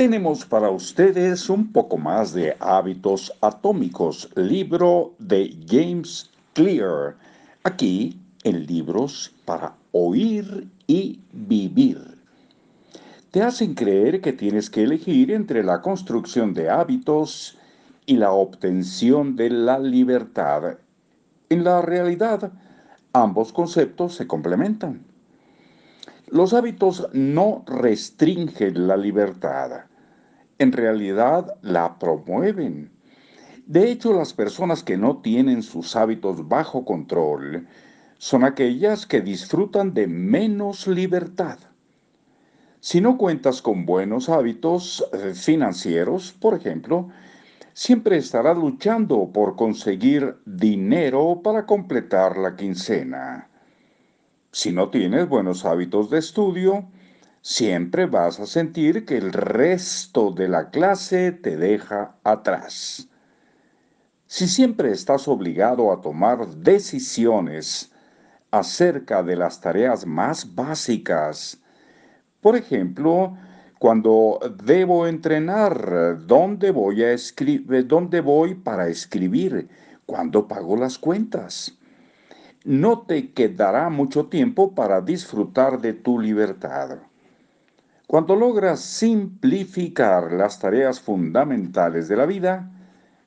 tenemos para ustedes un poco más de hábitos atómicos, libro de James Clear, aquí en libros para oír y vivir. Te hacen creer que tienes que elegir entre la construcción de hábitos y la obtención de la libertad. En la realidad, ambos conceptos se complementan. Los hábitos no restringen la libertad, en realidad la promueven. De hecho, las personas que no tienen sus hábitos bajo control son aquellas que disfrutan de menos libertad. Si no cuentas con buenos hábitos eh, financieros, por ejemplo, siempre estarás luchando por conseguir dinero para completar la quincena. Si no tienes buenos hábitos de estudio, siempre vas a sentir que el resto de la clase te deja atrás. Si siempre estás obligado a tomar decisiones acerca de las tareas más básicas, por ejemplo, cuando debo entrenar, dónde voy a escribir, dónde voy para escribir, cuándo pago las cuentas no te quedará mucho tiempo para disfrutar de tu libertad. Cuando logras simplificar las tareas fundamentales de la vida,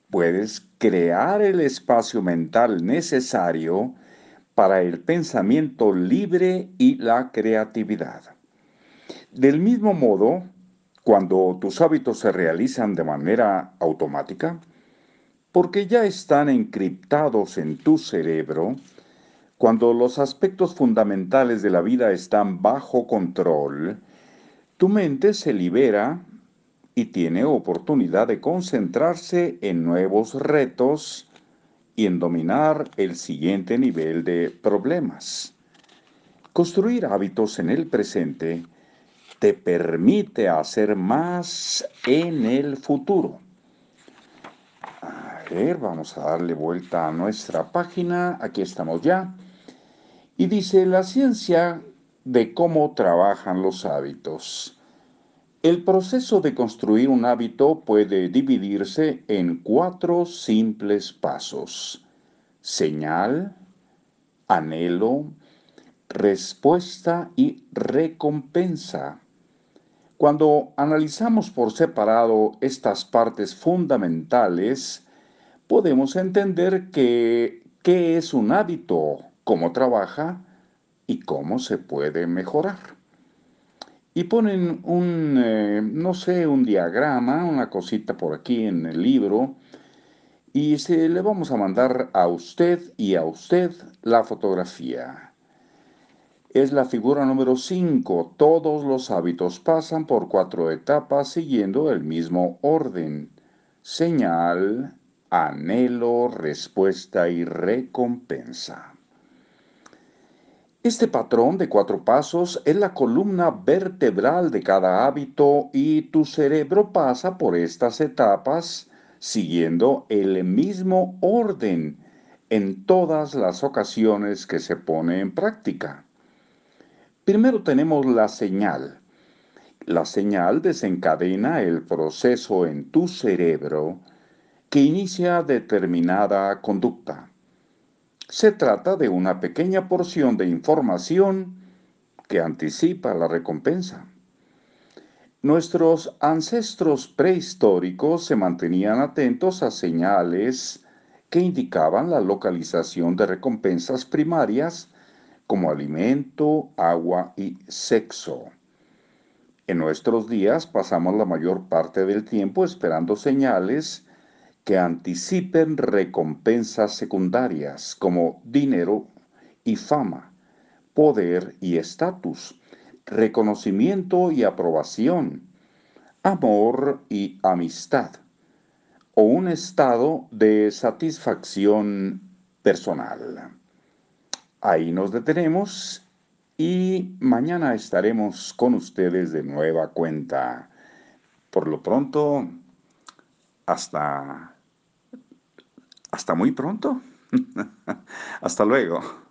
puedes crear el espacio mental necesario para el pensamiento libre y la creatividad. Del mismo modo, cuando tus hábitos se realizan de manera automática, porque ya están encriptados en tu cerebro, cuando los aspectos fundamentales de la vida están bajo control, tu mente se libera y tiene oportunidad de concentrarse en nuevos retos y en dominar el siguiente nivel de problemas. Construir hábitos en el presente te permite hacer más en el futuro. A ver, vamos a darle vuelta a nuestra página. Aquí estamos ya. Y dice la ciencia de cómo trabajan los hábitos. El proceso de construir un hábito puede dividirse en cuatro simples pasos. Señal, anhelo, respuesta y recompensa. Cuando analizamos por separado estas partes fundamentales, podemos entender que qué es un hábito cómo trabaja y cómo se puede mejorar. Y ponen un, eh, no sé, un diagrama, una cosita por aquí en el libro, y se le vamos a mandar a usted y a usted la fotografía. Es la figura número 5. Todos los hábitos pasan por cuatro etapas siguiendo el mismo orden. Señal, anhelo, respuesta y recompensa. Este patrón de cuatro pasos es la columna vertebral de cada hábito y tu cerebro pasa por estas etapas siguiendo el mismo orden en todas las ocasiones que se pone en práctica. Primero tenemos la señal. La señal desencadena el proceso en tu cerebro que inicia determinada conducta. Se trata de una pequeña porción de información que anticipa la recompensa. Nuestros ancestros prehistóricos se mantenían atentos a señales que indicaban la localización de recompensas primarias como alimento, agua y sexo. En nuestros días pasamos la mayor parte del tiempo esperando señales que anticipen recompensas secundarias como dinero y fama, poder y estatus, reconocimiento y aprobación, amor y amistad, o un estado de satisfacción personal. Ahí nos detenemos y mañana estaremos con ustedes de nueva cuenta. Por lo pronto, hasta hasta muy pronto. Hasta luego.